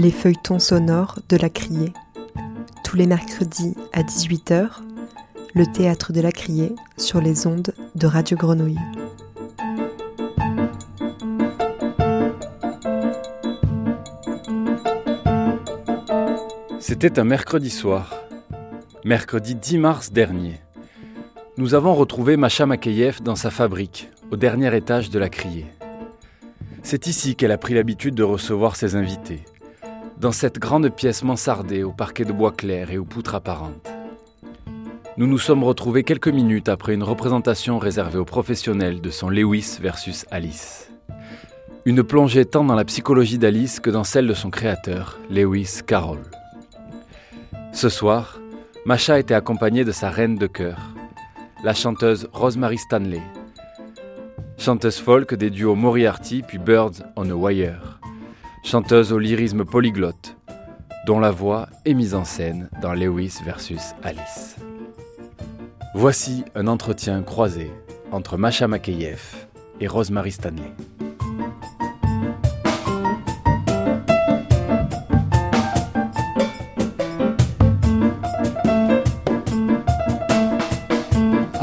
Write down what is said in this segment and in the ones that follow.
les feuilletons sonores de la Criée. Tous les mercredis à 18h, le théâtre de la Criée sur les ondes de Radio Grenouille. C'était un mercredi soir, mercredi 10 mars dernier. Nous avons retrouvé Macha Makeyev dans sa fabrique, au dernier étage de la Criée. C'est ici qu'elle a pris l'habitude de recevoir ses invités, dans cette grande pièce mansardée au parquet de bois clair et aux poutres apparentes. Nous nous sommes retrouvés quelques minutes après une représentation réservée aux professionnels de son Lewis versus Alice. Une plongée tant dans la psychologie d'Alice que dans celle de son créateur, Lewis Carroll. Ce soir, Macha était accompagnée de sa reine de cœur, la chanteuse Rosemary Stanley, chanteuse folk des duos Moriarty puis Birds on a Wire, chanteuse au lyrisme polyglotte, dont la voix est mise en scène dans Lewis versus Alice. Voici un entretien croisé entre Masha Makeyev et Rosemary Stanley.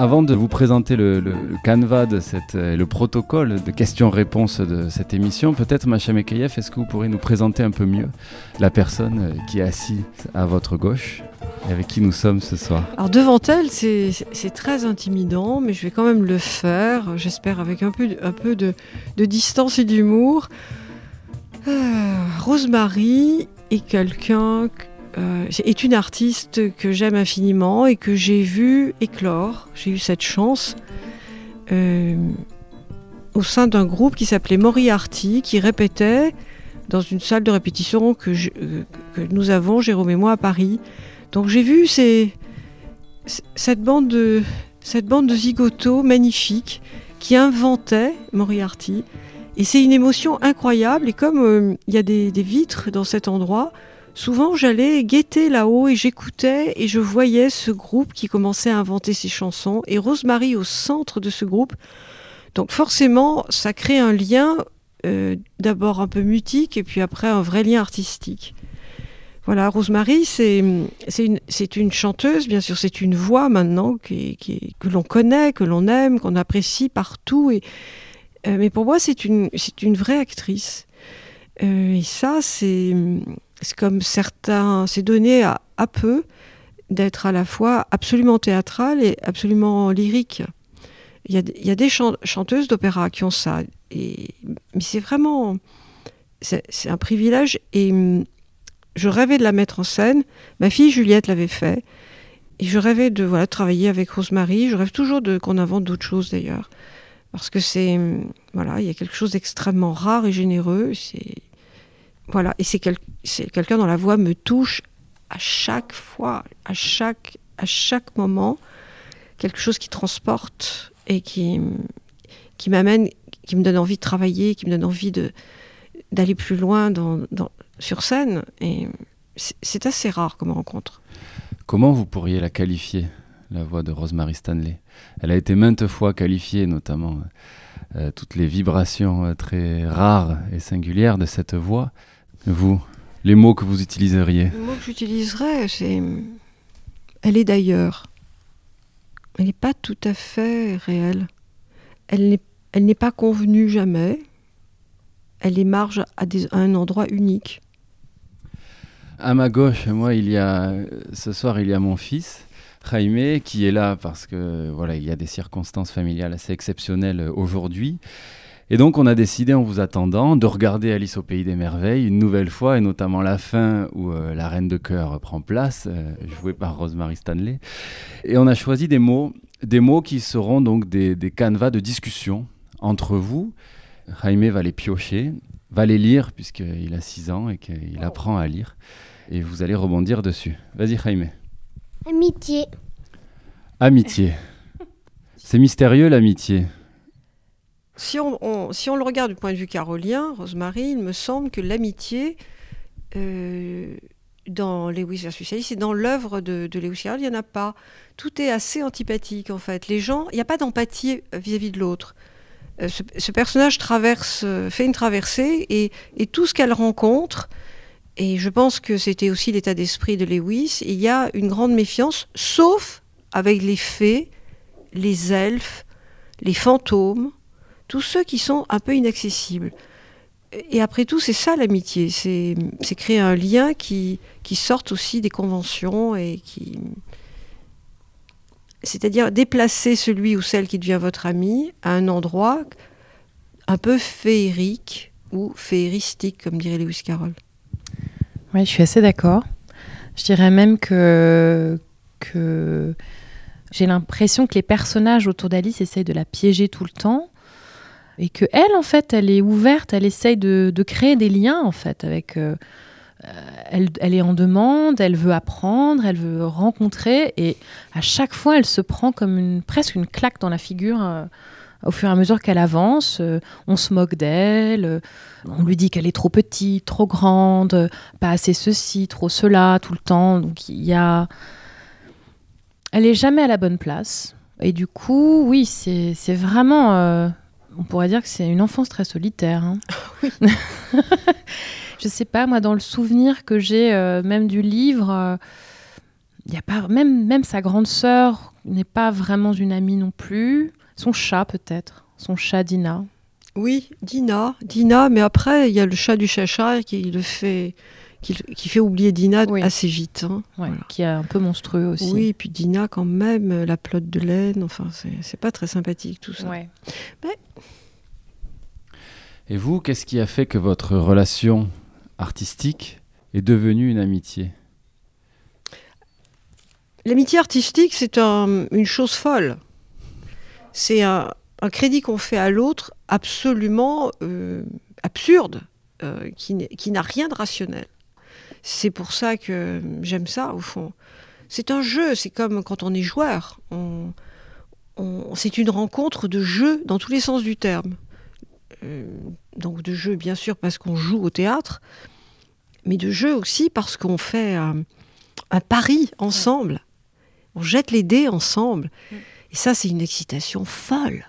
Avant de vous présenter le, canevas de cette, le protocole de questions-réponses de cette émission, peut-être Macha Mekayev, est-ce que vous pourrez nous présenter un peu mieux la personne qui est assise à votre gauche et avec qui nous sommes ce soir Alors devant elle, c'est très intimidant, mais je vais quand même le faire, j'espère avec un peu, un peu de, distance et d'humour. Euh, Rosemary est quelqu'un euh, est une artiste que j'aime infiniment et que j'ai vu éclore. J'ai eu cette chance euh, au sein d'un groupe qui s'appelait Moriarty, qui répétait dans une salle de répétition que, euh, que nous avons, Jérôme et moi, à Paris. Donc j'ai vu cette, bande de, cette bande de zigotos magnifique qui inventait Moriarty. Et c'est une émotion incroyable. Et comme il y a des vitres dans cet endroit, Souvent, j'allais guetter là-haut et j'écoutais et je voyais ce groupe qui commençait à inventer ses chansons et Rosemary au centre de ce groupe. Donc forcément, ça crée un lien euh, d'abord un peu mutique et puis après un vrai lien artistique. Voilà, Rosemary, c'est une, une, chanteuse, bien sûr, c'est une voix maintenant qui, que l'on connaît, que l'on aime, qu'on apprécie partout. Et, euh, mais pour moi, c'est une, une vraie actrice. Euh, et ça, c'est c'est comme certains, c'est donné à, peu d'être à la fois absolument théâtral et absolument lyrique. Il y a, des chanteuses d'opéra qui ont ça, mais c'est vraiment, c'est un privilège et hum, je rêvais de la mettre en scène. Ma fille Juliette l'avait fait. Et je rêvais de voilà, travailler avec Rosemary. Je rêve toujours de qu'on invente d'autres choses d'ailleurs. Parce que c'est. Hum, voilà, il y a quelque chose d'extrêmement rare et généreux. C'est voilà, et c'est quelqu'un dont la voix me touche à chaque fois, à chaque, à chaque moment, quelque chose qui transporte et qui, qui m'amène, qui me donne envie de travailler, qui me donne envie d'aller plus loin dans, sur scène. Et c'est assez rare comme rencontre. Comment vous pourriez la qualifier, la voix de Rosemary Stanley? Elle a été maintes fois qualifiée, notamment euh, toutes les vibrations euh, très rares et singulières de cette voix. Vous, les mots que vous utiliseriez Le mot que j'utiliserais, c'est. Elle est d'ailleurs. Elle n'est pas tout à fait réelle. Elle n'est, elle n'est pas convenue jamais. Elle émarge à, à un endroit unique. À ma gauche, moi, il y a ce soir, il y a mon fils. Jaime, qui est là parce que voilà, il y a des circonstances familiales assez exceptionnelles aujourd'hui. Et donc on a décidé en vous attendant de regarder Alice au pays des merveilles une nouvelle fois, et notamment la fin où euh, la reine de cœur prend place, euh, jouée par Rosemary Stanley. Et on a choisi des mots, des mots qui seront donc des, des canevas de discussion entre vous. Jaime va les piocher, va les lire puisqu'il a 6 ans et qu'il apprend à lire. Et vous allez rebondir dessus. Vas-y Jaime. Amitié. Amitié. C'est mystérieux l'amitié si on, le regarde du point de vue carolien, Rosemary, il me semble que l'amitié euh, dans Lewis versus Alice et dans l'œuvre de, Lewis Carroll, il n'y en a pas. Tout est assez antipathique en fait. Les gens, il n'y a pas d'empathie vis-à-vis de l'autre. Euh, ce, personnage traverse, fait une traversée et, tout ce qu'elle rencontre Et je pense que c'était aussi l'état d'esprit de Lewis. Il y a une grande méfiance, sauf avec les fées, les elfes, les fantômes, tous ceux qui sont un peu inaccessibles. Et après tout, c'est ça l'amitié, c'est créer un lien qui, qui sorte aussi des conventions et qui... C'est-à-dire déplacer celui ou celle qui devient votre ami à un endroit un peu féerique ou féeristique, comme dirait Lewis Carroll. Oui, je suis assez d'accord. Je dirais même que, que j'ai l'impression que les personnages autour d'Alice essayent de la piéger tout le temps et que elle, en fait, elle est ouverte, elle essaye de, créer des liens, en fait, avec. Euh, elle, elle, est en demande, elle veut apprendre, elle veut rencontrer, et à chaque fois, elle se prend comme une, presque une claque dans la figure. Euh, au fur et à mesure qu'elle avance, euh, on se moque d'elle, euh, on lui dit qu'elle est trop petite, trop grande, pas assez ceci, trop cela, tout le temps. Donc il y a. Elle est jamais à la bonne place. Et du coup, oui, c'est vraiment. Euh, on pourrait dire que c'est une enfance très solitaire. Hein. Oui. Je sais pas, moi, dans le souvenir que j'ai même du livre, il y a pas même même sa grande sœur n'est pas vraiment une amie non plus. Son chat, peut-être. Son chat Dina. Oui, Dina. Dina, mais après, il y a le chat du Cheshire qui le fait. Qui, fait oublier Dina assez vite. Hein. Qui est un peu monstrueux aussi. Oui, et puis Dina, quand même, la plotte de laine, enfin, c'est pas très sympathique tout ça. Mais... Et vous, qu'est-ce qui a fait que votre relation artistique est devenue une amitié? L'amitié artistique, c'est une chose folle c'est un, crédit qu'on fait à l'autre absolument euh, absurde, euh, qui n'a rien de rationnel. C'est pour ça que j'aime ça, au fond. C'est un jeu, c'est comme quand on est joueur. c'est une rencontre de jeu dans tous les sens du terme. Euh, donc de jeu, bien sûr, parce qu'on joue au théâtre, mais de jeu aussi parce qu'on fait un, pari ensemble. On jette les dés ensemble. Mm. Et ça, c'est une excitation folle.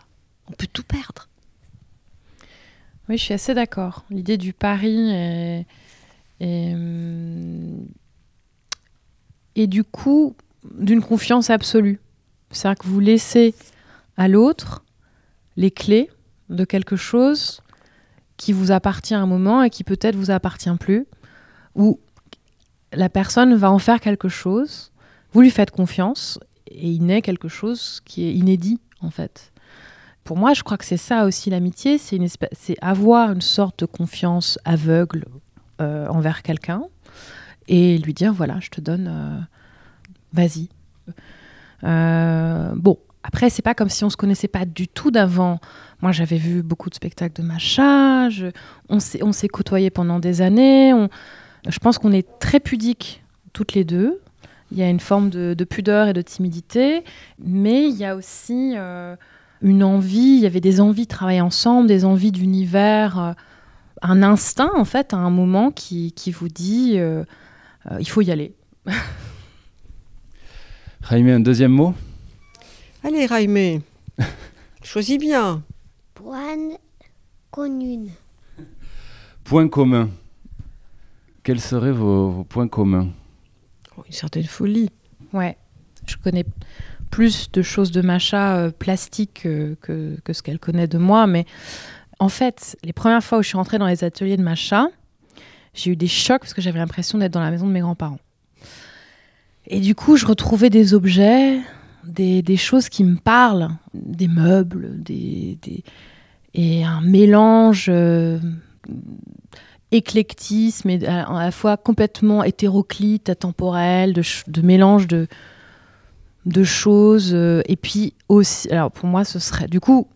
On peut tout perdre. Oui, je suis assez d'accord. L'idée du pari est, hum, et du coup d'une confiance absolue. C'est-à-dire que vous laissez à l'autre les clés de quelque chose qui vous appartient à un moment et qui peut-être vous appartient plus, ou la personne va en faire quelque chose, vous lui faites confiance et il naît quelque chose qui est inédit en fait. Pour moi, je crois que c'est ça aussi l'amitié, c'est c'est avoir une sorte de confiance aveugle euh, envers quelqu'un et lui dire voilà, je te donne, euh, vas-y. Euh, bon, après, c'est pas comme si on se connaissait pas du tout d'avant. Moi, j'avais vu beaucoup de spectacles de Macha, on s'est côtoyés pendant des années. je pense qu'on est très pudiques toutes les deux. Il y a une forme de, pudeur et de timidité, mais il y a aussi euh, une envie, il y avait des envies de travailler ensemble, des envies d'univers, euh, un instinct en fait à un moment qui, qui vous dit euh, il faut y aller. Raimé, un deuxième mot? Allez Raimé, choisis bien. Point commun. Point commun. Quels seraient vos points communs? Une certaine folie. Ouais, je connais plus de choses de Macha euh, plastique que, que, ce qu'elle connaît de moi, mais en fait, les premières fois où je suis rentrée dans les ateliers de Macha, j'ai eu des chocs parce que j'avais l'impression d'être dans la maison de mes grands-parents. Et du coup, je retrouvais des objets, des, choses qui me parlent, des meubles, des, et un mélange euh, éclectisme et à, la fois complètement hétéroclite, atemporel, de, mélange de, de choses. Euh, et puis aussi, alors pour moi, ce serait. Du coup,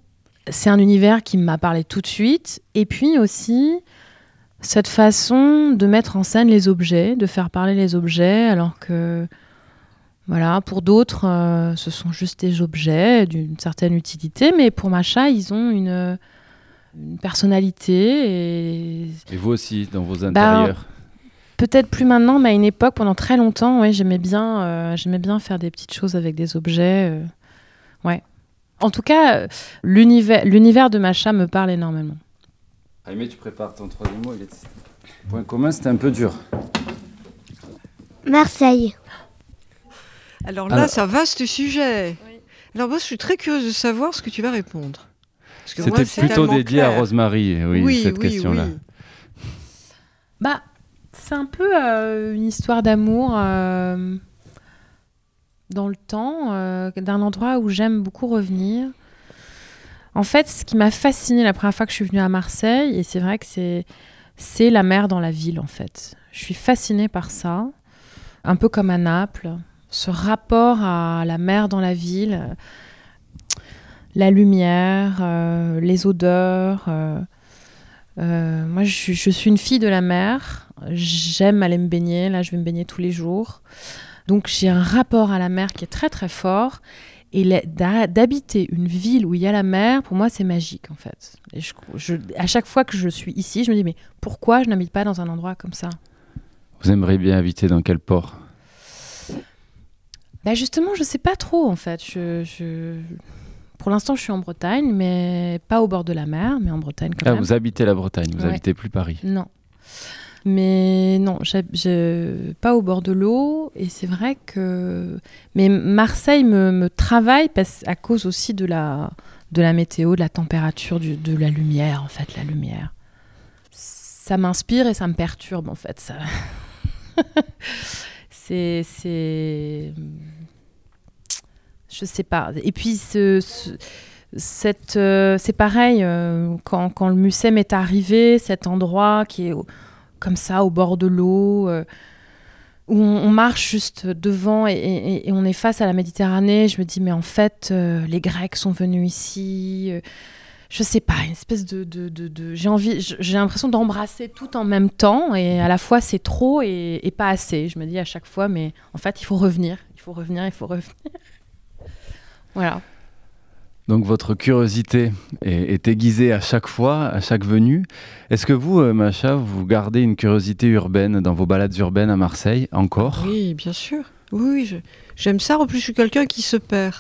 c'est un univers qui m'a parlé tout de suite. Et puis aussi, cette façon de mettre en scène les objets, de faire parler les objets, alors que. Voilà, pour d'autres, euh, ce sont juste des objets d'une certaine utilité, mais pour Macha, ils ont une, une personnalité. Et, et vous aussi, dans vos bah, intérieurs Peut-être plus maintenant, mais à une époque, pendant très longtemps, ouais, j'aimais bien, euh, j'aimais bien faire des petites choses avec des objets. Euh, ouais. En tout cas, l'univers, l'univers de Macha me parle énormément. Jaime, tu prépares ton troisième mot. Il est... Point commun, c'était un peu dur. Marseille. Alors là, Alors- c'est un vaste sujet. Alors moi, je suis très curieuse de savoir ce que tu vas répondre. Parce que moi, C'était plutôt dédié à. Rosemary, oui, cette oui, question-là. oui. Bah, c'est un peu euh, une histoire d'amour euh, dans le temps, euh, d'un endroit où j'aime beaucoup revenir. En fait, ce qui m'a fasciné la première fois que je suis venue à Marseille, et c'est vrai que c'est c'est la mer dans la ville, en fait. Je suis fascinée par ça, un peu comme à Naples, ce rapport à la mer dans la ville, la lumière, euh, les odeurs. euh, moi, je, je suis une fille de la mer. J'aime aller me baigner. Là, je vais me baigner tous les jours. Donc, j'ai un rapport à la mer qui est très, très fort. Et d'habiter une ville où il y a la mer, pour moi, c'est magique, en fait. Et je- je- à chaque fois que je suis ici, je me dis, mais pourquoi je n'habite pas dans un endroit comme ça? Vous aimeriez bien habiter dans quel port? Bah justement, je sais pas trop en fait. Je, je- Pour l'instant, je suis en Bretagne, mais pas au bord de la mer, mais en Bretagne quand Ah, même. vous habitez la Bretagne, vous Ouais. habitez plus Paris. Non. Mais non, pas au bord de l'eau. Et c'est vrai que. Mais Marseille me, travaille parce, à cause aussi de la, de la météo, de la température, de la lumière, en fait, la lumière. Ça m'inspire et ça me perturbe, en fait. Ça... c'est. c'est- Je sais pas. Et puis, ce. euh, c'est pareil, euh, quand, quand le Mucem est arrivé, cet endroit qui est comme ça au bord de l'eau, euh, où on, marche juste devant et, on est face à la Méditerranée, je me dis, mais en fait, euh, les Grecs sont venus ici. euh, je sais pas, une espèce de. j'ai envie, j'ai l'impression d'embrasser tout en même temps et à la fois c'est trop et pas assez. Je me dis à chaque fois, mais en fait, il faut revenir, il faut revenir, il faut revenir. voilà. Donc votre curiosité est, aiguisée à chaque fois, à chaque venue. Est-ce que vous, euh, Macha, vous gardez une curiosité urbaine dans vos balades urbaines à Marseille encore? Oui, bien sûr. Oui, j'aime ça. En plus, je suis quelqu'un qui se perd.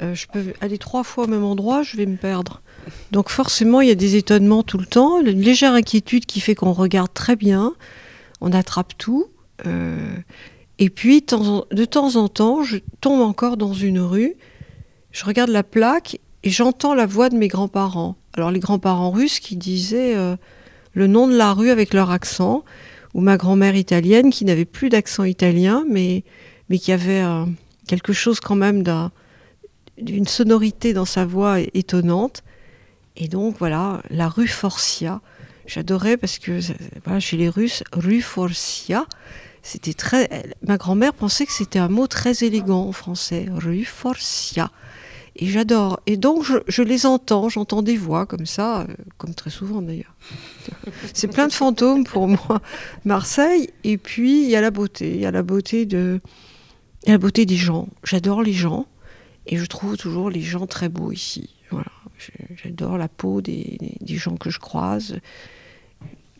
Euh, je peux aller trois fois au même endroit, je vais me perdre. Donc forcément, il y a des étonnements tout le temps, une légère inquiétude qui fait qu'on regarde très bien, on attrape tout. euh, et puis, de temps en temps, je tombe encore dans une rue, je regarde la plaque et j'entends la voix de mes grands-parents. Alors les grands-parents russes qui disaient euh, le nom de la rue avec leur accent, ou ma grand-mère italienne qui n'avait plus d'accent italien, mais, mais qui avait euh, quelque chose quand même d'un- d'une sonorité dans sa voix étonnante. Et donc voilà, la rue Forcia. J'adorais parce que ça- voilà, chez les Russes, rue Forcia, c'était très. Ma grand-mère pensait que c'était un mot très élégant en français, rue Forcia. Et j'adore. Et donc je, les entends, j'entends des voix comme ça, euh, comme très souvent d'ailleurs. C'est plein de fantômes pour moi. Marseille, et puis il y a la beauté, il y a la beauté de, la beauté des gens. J'adore les gens, et je trouve toujours les gens très beaux ici. Voilà, j'adore la peau des, gens que je croise.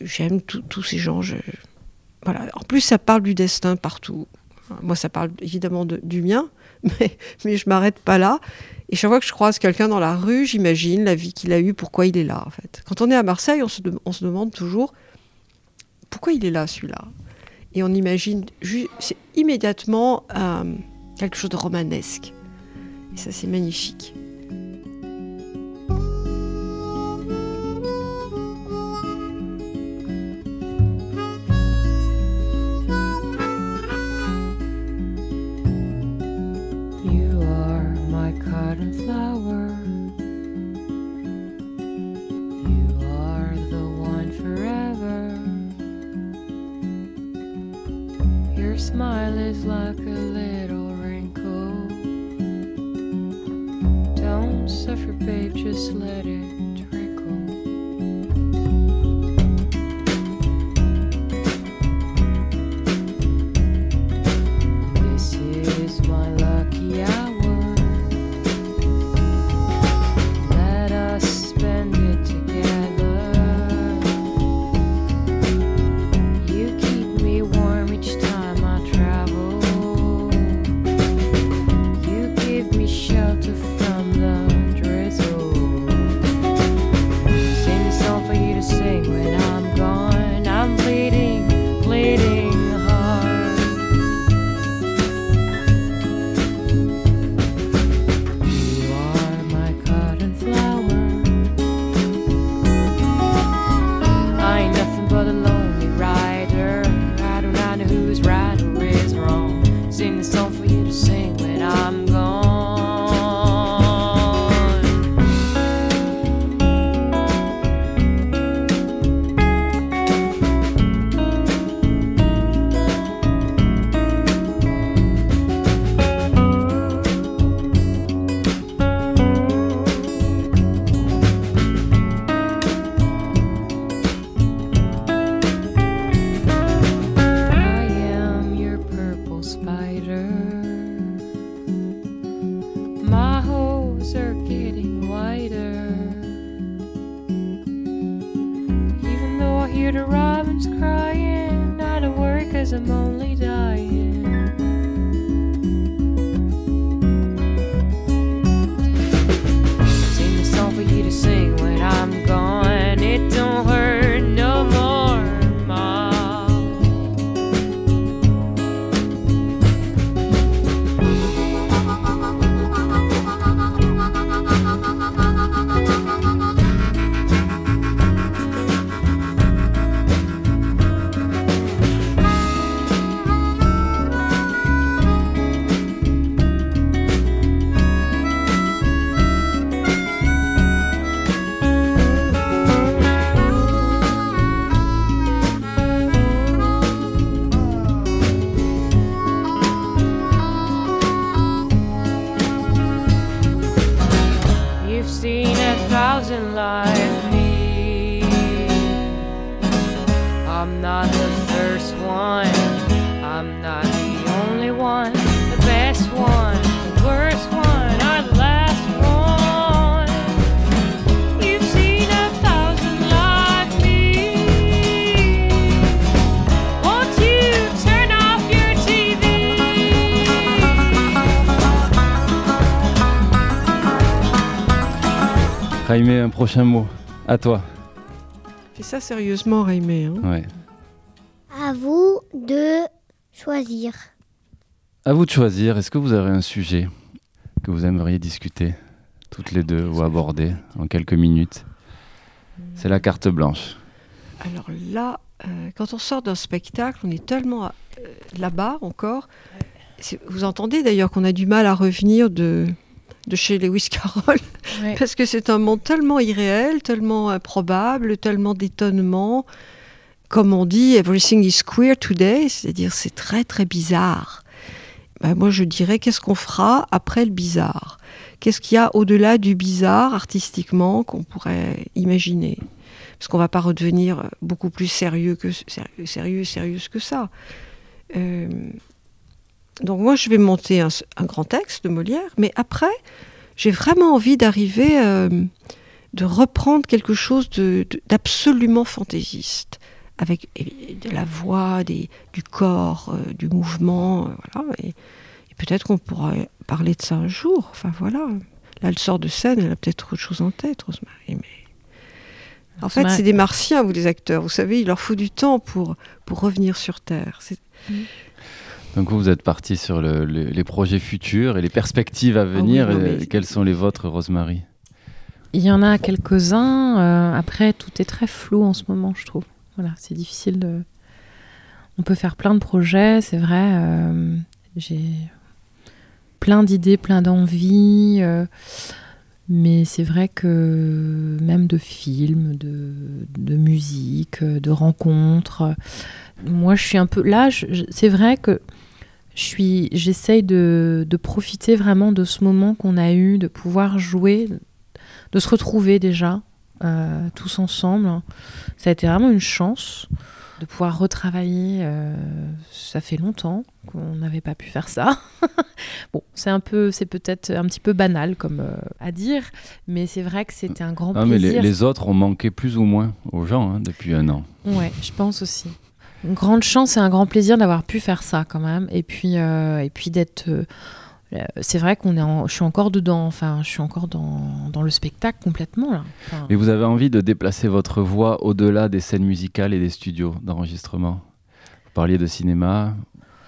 J'aime tous ces gens. voilà. En plus, ça parle du destin partout. Moi, ça parle évidemment de- du mien, mais, mais je m'arrête pas là. Et chaque fois que je croise quelqu'un dans la rue, j'imagine la vie qu'il a eue, pourquoi il est là, en fait. Quand on est à Marseille, on se, demande toujours pourquoi il est là, celui-là? Et on imagine immédiatement euh, quelque chose de romanesque. Et ça, c'est magnifique. Flower. You are the one forever. Your smile is like a little wrinkle. Don't suffer, babe, just let it prochain mot. À toi. Fais ça sérieusement, Raimé. hein. Ouais. À vous de choisir. À vous de choisir. Est-ce que vous avez un sujet que vous aimeriez discuter toutes les deux ou aborder en quelques minutes? C'est la carte blanche. Alors là, euh, quand on sort d'un spectacle, on est tellement euh, là-bas encore. Vous entendez d'ailleurs qu'on a du mal à revenir de, de chez Lewis Carroll, Parce que c'est un monde tellement irréel, tellement improbable, tellement d'étonnement. Comme on dit, everything is queer today, c'est-à-dire c'est très très bizarre. Ben, moi je dirais, qu'est-ce qu'on fera après le bizarre? Qu'est-ce qu'il y a au-delà du bizarre artistiquement qu'on pourrait imaginer? Parce qu'on va pas redevenir beaucoup plus sérieux que sérieux, sérieux que ça. Euh, donc moi, je vais monter un, un grand texte de Molière, mais après, j'ai vraiment envie d'arriver, euh, de reprendre quelque chose de- de- d'absolument fantaisiste, avec de la voix, des, du corps, euh, du mouvement, euh, voilà. Et, et peut-être qu'on pourra parler de ça un jour. Enfin voilà. Là, elle sort de scène, elle a peut-être autre chose en tête, Rosemary. Mais en fait, c'est des martiens, vous, les acteurs. Vous savez, il leur faut du temps pour, pour revenir sur Terre. C'est- Donc vous, vous êtes parti sur le- le- les projets futurs et les perspectives à venir. Ah oui, non, Et mais- Quels sont les vôtres, Rosemary? Il y en a quelques-uns. euh, après, tout est très flou en ce moment, je trouve. Voilà, c'est difficile de. On peut faire plein de projets, c'est vrai. euh, J'ai plein d'idées, plein d'envies. euh, mais c'est vrai que même de films, de, de musique, de rencontres, moi je suis un peu là. c'est vrai que j'essaye de, de profiter vraiment de ce moment qu'on a eu, de pouvoir jouer, de se retrouver déjà euh, tous ensemble. Ça a été vraiment une chance de pouvoir retravailler. euh, ça fait longtemps qu'on n'avait pas pu faire ça. bon, c'est un peu, c'est peut-être un petit peu banal comme euh, à dire, mais c'est vrai que c'était un grand Ah, mais plaisir. les, les autres ont manqué plus ou moins aux gens hein, depuis un an. Ouais, je pense aussi. Une grande chance et un grand plaisir d'avoir pu faire ça quand même. Et puis, euh, et puis d'être. euh, euh, c'est vrai qu'on est, je suis encore dedans. Enfin, je suis encore dans, le spectacle complètement là. Mais vous avez envie de déplacer votre voix au-delà des scènes musicales et des studios d'enregistrement? Vous parliez de cinéma,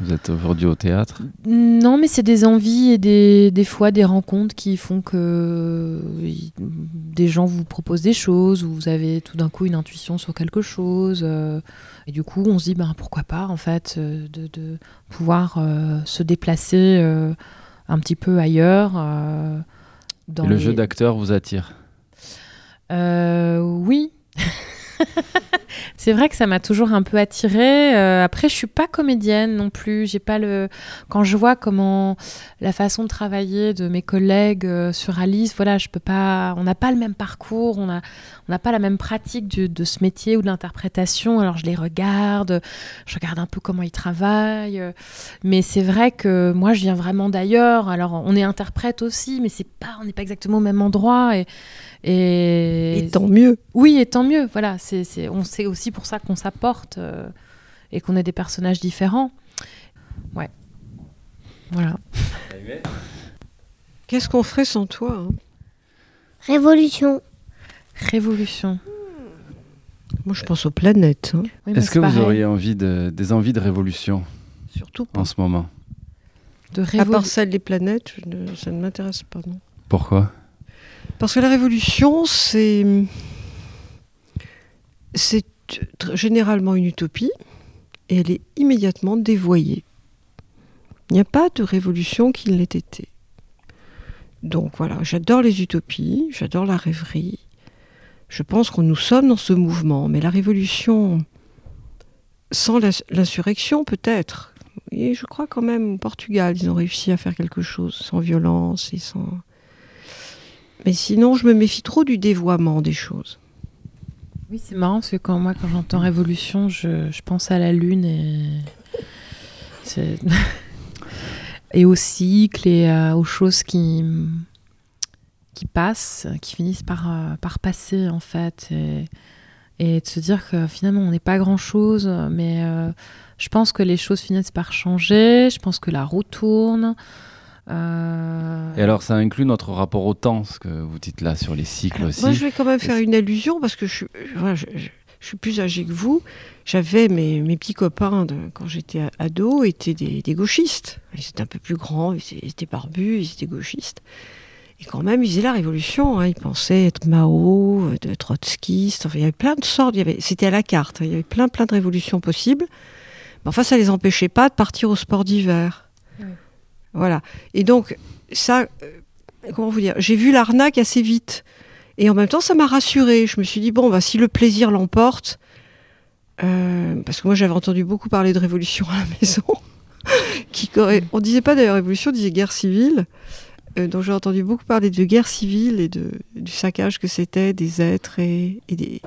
vous êtes aujourd'hui au théâtre. Non, mais c'est des envies et des, des fois des rencontres qui font que y- des gens vous proposent des choses, ou vous avez tout d'un coup une intuition sur quelque chose. euh, et du coup, on se dit, ben, pourquoi pas, en fait, euh, de, de pouvoir euh, se déplacer euh, un petit peu ailleurs. euh, dans Et le les- jeu d'acteur vous attire? Euh, oui. c'est vrai que ça m'a toujours un peu attirée. Euh, après, je suis pas comédienne non plus. J'ai pas le. Quand je vois comment la façon de travailler de mes collègues euh, sur Alice, voilà, je peux pas. On n'a pas le même parcours. On a, on n'a pas la même pratique du- de ce métier ou de l'interprétation. Alors je les regarde. Je regarde un peu comment ils travaillent. Mais c'est vrai que moi, je viens vraiment d'ailleurs. Alors on est interprète aussi, mais c'est pas. On n'est pas exactement au même endroit et. Et, Et tant mieux. oui, et tant mieux. Voilà, c'est, c'est- on sait aussi pour ça qu'on s'apporte euh, et qu'on est des personnages différents. Ouais. Voilà. Qu'est-ce qu'on ferait sans toi hein? Révolution. Révolution. Moi, je pense aux planètes. hein. Oui, Est-ce que vous pareil. auriez envie de, des envies de révolution? Surtout pas. en ce moment de À révolu- part celle des planètes, je ne- ça ne m'intéresse pas. Non. Pourquoi? Parce que la révolution, c'est. C'est généralement une utopie et elle est immédiatement dévoyée. Il n'y a pas de révolution qui ne l'ait été. Donc voilà, j'adore les utopies, j'adore la rêverie. Je pense que nous sommes dans ce mouvement, mais la révolution, sans l'ins- l'insurrection peut-être. Et je crois quand même au Portugal, ils ont réussi à faire quelque chose sans violence et sans. Mais sinon, je me méfie trop du dévoiement des choses. Oui, c'est marrant parce que quand moi, quand j'entends révolution, je, pense à la lune et et au cycle et euh, aux choses qui qui passent, qui finissent par euh, par passer en fait et, et de se dire que finalement on n'est pas grand chose, mais euh, je pense que les choses finissent par changer. Je pense que la roue tourne. Euh, Et alors, ça inclut notre rapport au temps, ce que vous dites là sur les cycles aussi. Moi, je vais quand même faire une allusion parce que je, suis- voilà, je, je- je suis plus âgée que vous. J'avais mes, mes petits copains de, quand j'étais ado étaient des, des gauchistes. Ils étaient un peu plus grands, ils étaient, barbus, ils étaient gauchistes. Et quand même, ils faisaient la révolution. hein. Ils pensaient être Mao, de trotskistes. Enfin, il y avait plein de sortes. il y avait- C'était à la carte. hein. Il y avait plein, plein de révolutions possibles. Mais enfin, ça les empêchait pas de partir au sport d'hiver. Voilà. Et donc, ça, euh, comment vous dire J'ai vu l'arnaque assez vite. Et en même temps, ça m'a rassurée. Je me suis dit, bon, bah, si le plaisir l'emporte, euh, parce que moi j'avais entendu beaucoup parler de révolution à la maison, qui, corré- on disait pas d'ailleurs révolution, on disait guerre civile. Euh, donc j'ai entendu beaucoup parler de guerre civile et de, du saccage que c'était des êtres et, et des,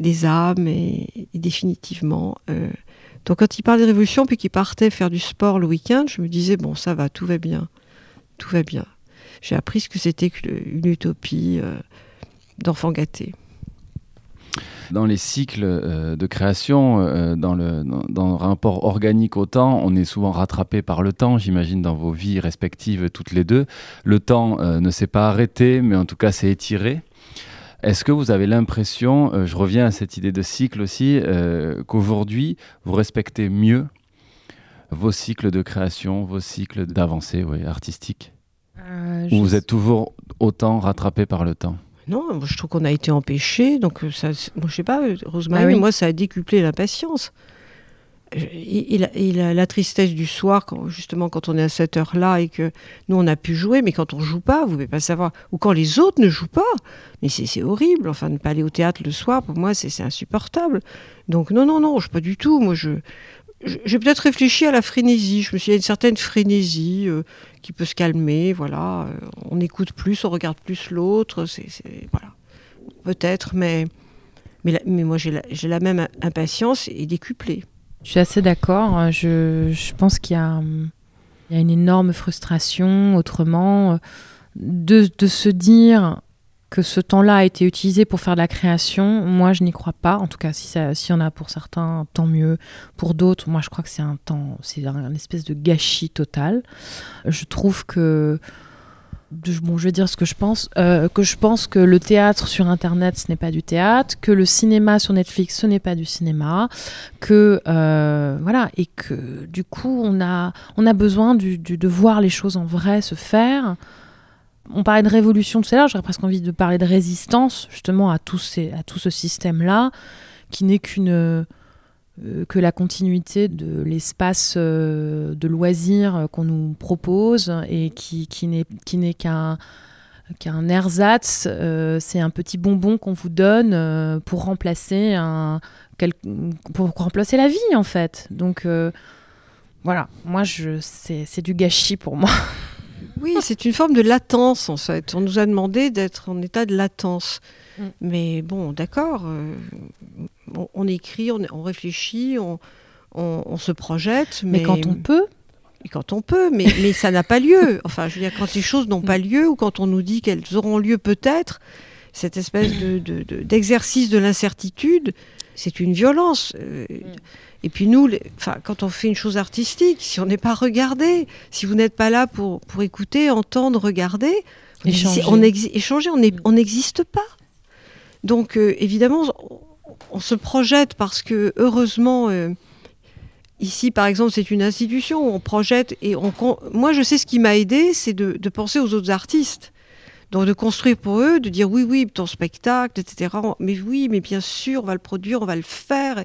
des âmes, et, et définitivement. euh, donc quand il parlait de révolution, puis qu'il partait faire du sport le week-end, je me disais, bon, ça va, tout va bien. Tout va bien. J'ai appris ce que c'était qu'une utopie euh, d'enfant gâté. Dans les cycles euh, de création, euh, dans, le, dans, rapport organique au temps, on est souvent rattrapé par le temps, j'imagine, dans vos vies respectives toutes les deux. Le temps ne s'est pas arrêté, mais en tout cas s'est étiré. Est-ce que vous avez l'impression, euh, je reviens à cette idée de cycle aussi, euh, qu'aujourd'hui, vous respectez mieux vos cycles de création, vos cycles d'avancée ouais, artistique? Euh, Ou vous êtes toujours autant rattrapé par le temps? Non, moi, je trouve qu'on a été empêchés. Donc, ça, moi, je sais pas, Rosemary, Ah oui. moi, ça a décuplé l'impatience. Je- Et, et la, la- tristesse du soir, quand, justement, quand on est à cette heure-là et que nous, on a pu jouer, mais quand on joue pas, vous ne pouvez pas savoir. Ou quand les autres ne jouent pas. Mais c'est horrible. Enfin, ne pas aller au théâtre le soir, pour moi, c'est insupportable. Donc, non, non, non, je pas du tout. Moi, je. J'ai peut-être réfléchi à la frénésie. Je me suis dit, il y a une certaine frénésie euh, qui peut se calmer. Voilà, Euh, on écoute plus, on regarde plus l'autre. C'est voilà, peut-être, mais mais, moi j'ai la, la même impatience et décuplée. Je suis assez d'accord. Euh, Je, pense qu'il y, a, hum, y a une énorme frustration autrement euh, de, se dire que ce temps-là a été utilisé pour faire de la création. Moi, je n'y crois pas. En tout cas, si s'il y en a pour certains, tant mieux. Pour d'autres, moi, je crois que c'est un temps, c'est un, espèce de gâchis total. Je trouve que bon, je vais dire ce que je pense, euh, que je pense que le théâtre sur Internet, ce n'est pas du théâtre, que le cinéma sur Netflix, ce n'est pas du cinéma, que euh, voilà, et que du coup, on a, on a besoin du, de voir les choses en vrai se faire. On parlait de révolution tout à l'heure, j'aurais presque envie de parler de résistance justement à tout, ces, à tout ce système-là, qui n'est qu'une que la continuité de l'espace euh, de loisirs euh, qu'on nous propose et qui, qui n'est qu'un qu'un ersatz, euh, c'est un petit bonbon qu'on vous donne euh, pour remplacer un quel- pour remplacer la vie en fait. Donc euh, voilà, moi je c'est du gâchis pour moi. Oui, c'est une forme de latence en fait. On nous a demandé d'être en état de latence. Mm. Mais bon, d'accord, euh, on, on écrit, on, on réfléchit, on, on- on se projette. Mais, Mais, quand on peut, et quand on peut, mais, mais ça n'a pas lieu. Enfin, je veux dire, quand les choses n'ont pas lieu ou quand on nous dit qu'elles auront lieu peut-être, cette espèce d'exercice de, l'incertitude, c'est une violence. Euh, et puis nous, quand on fait une chose artistique, si on n'est pas regardé, si vous n'êtes pas là pour, pour écouter, entendre, regarder, échanger, on, échanger, on n'existe pas. Donc euh, évidemment, on, se projette parce que heureusement, euh, ici par exemple, c'est une institution où on projette et on, moi je sais ce qui m'a aidé, c'est de, de penser aux autres artistes. Donc de construire pour eux, de dire oui, oui, ton spectacle, etc. Mais oui, mais bien sûr, on va le produire, on va le faire.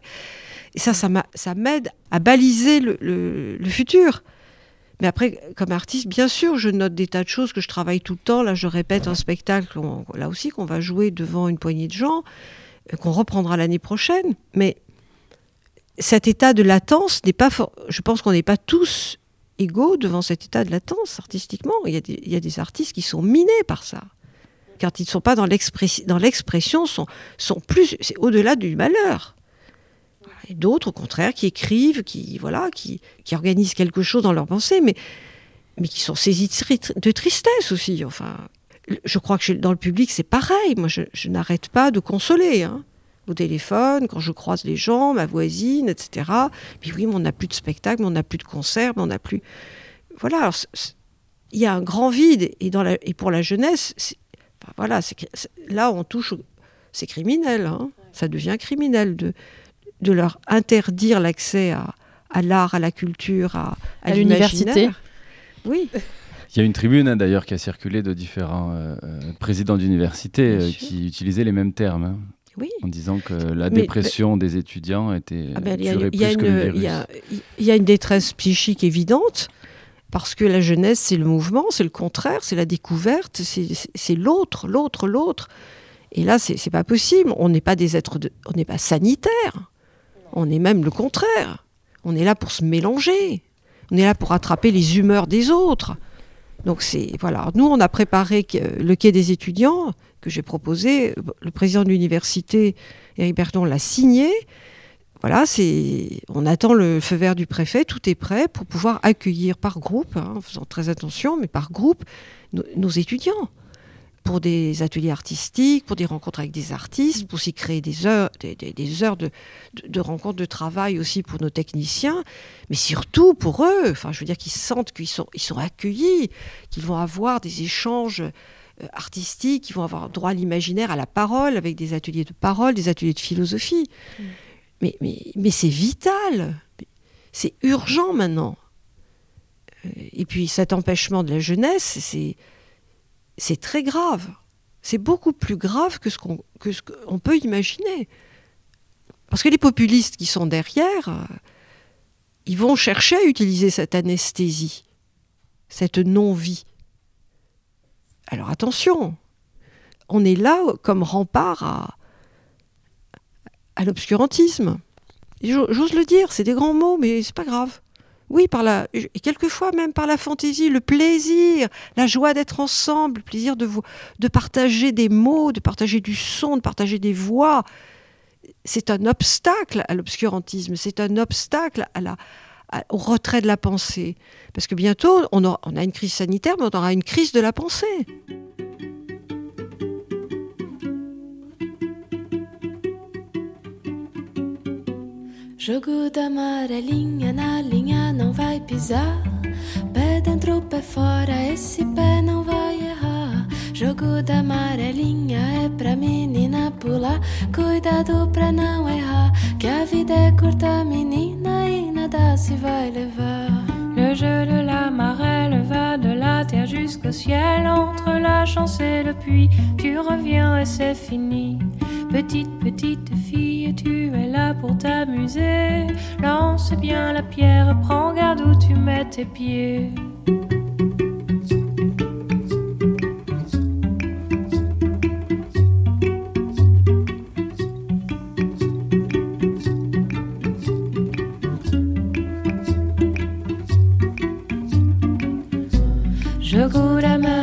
Et ça, ça m'aide à baliser le, futur. Mais après, comme artiste, bien sûr, je note des tas de choses que je travaille tout le temps. Là, je répète un spectacle, là aussi, qu'on va jouer devant une poignée de gens, euh, qu'on reprendra l'année prochaine. Mais cet état de latence n'est pas... Je pense qu'on n'est pas tous égaux devant cet état de latence artistiquement. Il y a des, artistes qui sont minés par ça. Quand ils ne sont pas dans l'expression, sont, sont plus... C'est au-delà du malheur et d'autres, au contraire, qui écrivent, qui, voilà, qui, qui organisent quelque chose dans leur pensée, mais, mais qui sont saisis de tristesse aussi. Enfin, je crois que dans le public, c'est pareil. Moi, je, n'arrête pas de consoler. Hein. Au téléphone, quand je croise les gens, ma voisine, etc. Puis oui, mais on n'a plus de spectacle, mais on n'a plus de concert, mais on n'a plus. Voilà. il y a un grand vide. Et, dans la, et pour la jeunesse, voilà, là, on touche. C'est criminel. Hein. Ça devient criminel de, de leur interdire l'accès à, l'art, à la culture, à, à, l'université. Oui. Il y a une tribune hein, d'ailleurs qui a circulé de différents euh, euh, présidents d'universités euh, qui utilisaient les mêmes termes. Hein, oui. En disant que la dépression des étudiants était ah ben, plus que le virus. Il y, a une détresse psychique évidente parce que la jeunesse, c'est le mouvement, c'est le contraire, c'est la découverte, c'est l'autre, l'autre, l'autre. Et là, c'est pas possible. On n'est pas des êtres, de, on n'est pas sanitaires. On est même le contraire. On est là pour se mélanger. On est là pour attraper les humeurs des autres. Donc c'est voilà. Nous, on a préparé le quai des étudiants que j'ai proposé. Le président de l'université, Eric Berton, l'a signé. Voilà, c'est. On attend le feu vert du préfet. Tout est prêt pour pouvoir accueillir par groupe, hein, en faisant très attention, mais par groupe, nos étudiants pour des ateliers artistiques, pour des rencontres avec des artistes, pour s'y créer des heures, des, heures de, de, rencontres de travail aussi pour nos techniciens, mais surtout pour eux, enfin, je veux dire qu'ils sentent qu'ils sont, ils sont accueillis, qu'ils vont avoir des échanges euh, artistiques, qu'ils vont avoir droit à l'imaginaire, à la parole, avec des ateliers de parole, des ateliers de philosophie. Mm. Mais, mais, mais c'est vital, c'est urgent maintenant. Euh, et puis cet empêchement de la jeunesse, c'est c'est très grave. C'est beaucoup plus grave que ce qu'on peut imaginer. Parce que les populistes qui sont derrière, euh, ils vont chercher à utiliser cette anesthésie, cette non-vie. Alors attention, on est là comme rempart à, à l'obscurantisme. J'ose le dire, c'est des grands mots, mais c'est pas grave. Oui, par la, et quelquefois même par la fantaisie, le plaisir, la joie d'être ensemble, le plaisir de, vous, de partager des mots, de partager du son, de partager des voix. C'est un obstacle à l'obscurantisme, c'est un obstacle au retrait de la pensée. Parce que bientôt, on, on a une crise sanitaire, mais on aura une crise de la pensée. Não vai pisar. Pé dentro, pé fora, esse pé não vai errar. Jogo da amarelinha é pra menina pular. Cuidado pra não errar, que a vida é curta, menina, e nada se vai levar. Le jeu de la marelle va de la terre jusqu'au ciel. Entre la chance et le puits, tu reviens et c'est fini. Petite, petite fille, tu es là pour t'amuser. Lance bien la pierre, prends garde où tu mets tes pieds. Je goûte la.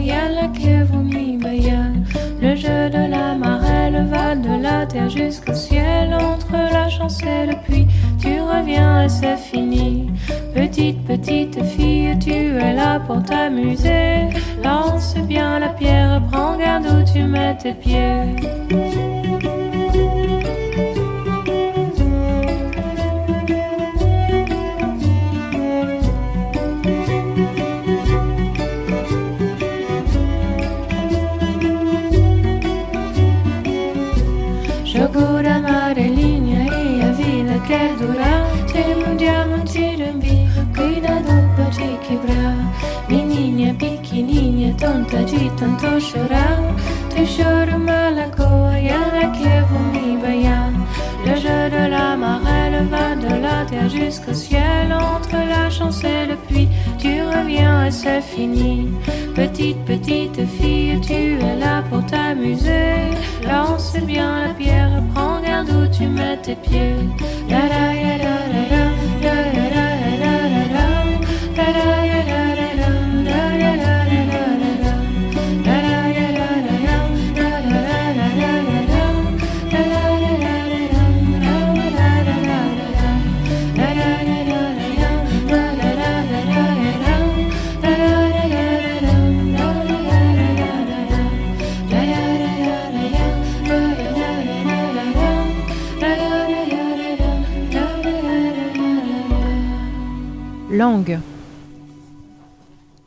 Y a la Le jeu de la marée, le val de la terre jusqu'au ciel Entre la chance et puits, tu reviens et c'est fini. Petite, petite fille, tu es là pour t'amuser. Lance bien la pierre, prends garde où tu mets tes pieds. Tonta de tanto chorar. Tu choro malacoa e ela que vou me banhar. Le jeu de la marelle va de la terre jusqu'au ciel. Entre la chance et le puits, tu reviens et c'est fini. Petite, petite fille, tu es là pour t'amuser. Lance bien la pierre, prends garde où tu mets tes pieds. La la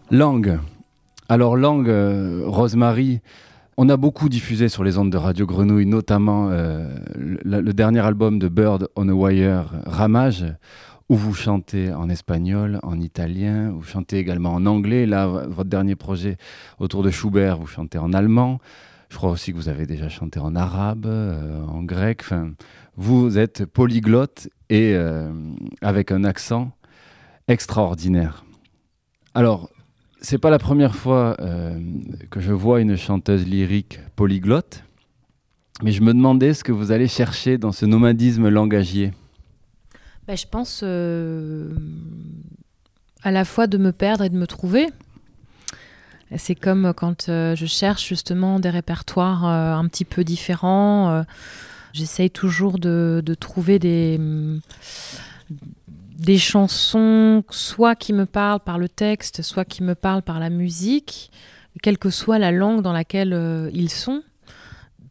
Langue. Alors langue, euh, Rosemary, on a beaucoup diffusé sur les ondes de Radio Grenouille, notamment euh, le, dernier album de Bird on a Wire, Ramage, où vous chantez en espagnol, en italien, vous chantez également en anglais. Là, votre dernier projet autour de Schubert, vous chantez en allemand. Je crois aussi que vous avez déjà chanté en arabe, euh, en grec. Vous êtes polyglotte et euh, avec un accent extraordinaire. Alors, c'est pas la première fois euh, que je vois une chanteuse lyrique polyglotte, mais je me demandais ce que vous allez chercher dans ce nomadisme langagier. Bah, je pense euh, à la fois de me perdre et de me trouver. C'est comme quand euh, je cherche justement des répertoires un petit peu différents. J'essaye toujours de, trouver des, des chansons, soit qui me parlent par le texte, soit qui me parlent par la musique, quelle que soit la langue dans laquelle euh, ils sont.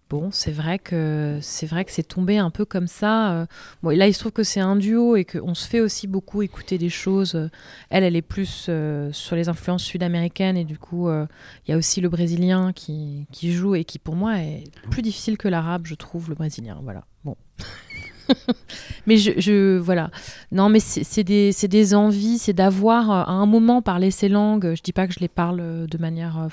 Bon, c'est vrai que c'est vrai que c'est tombé un peu comme ça. euh, Bon, là, il se trouve que c'est un duo et qu'on se fait aussi beaucoup écouter des choses. Euh, Elle, elle est plus sur les influences sud-américaines et du coup, il y a aussi le brésilien qui, qui joue et qui, pour moi, est plus difficile que l'arabe, je trouve, le brésilien. Voilà. Bon. mais je, voilà. Non, mais c'est des, envies, c'est d'avoir euh, à un moment parlé ces langues. Je dis pas que je les parle euh, de manière euh,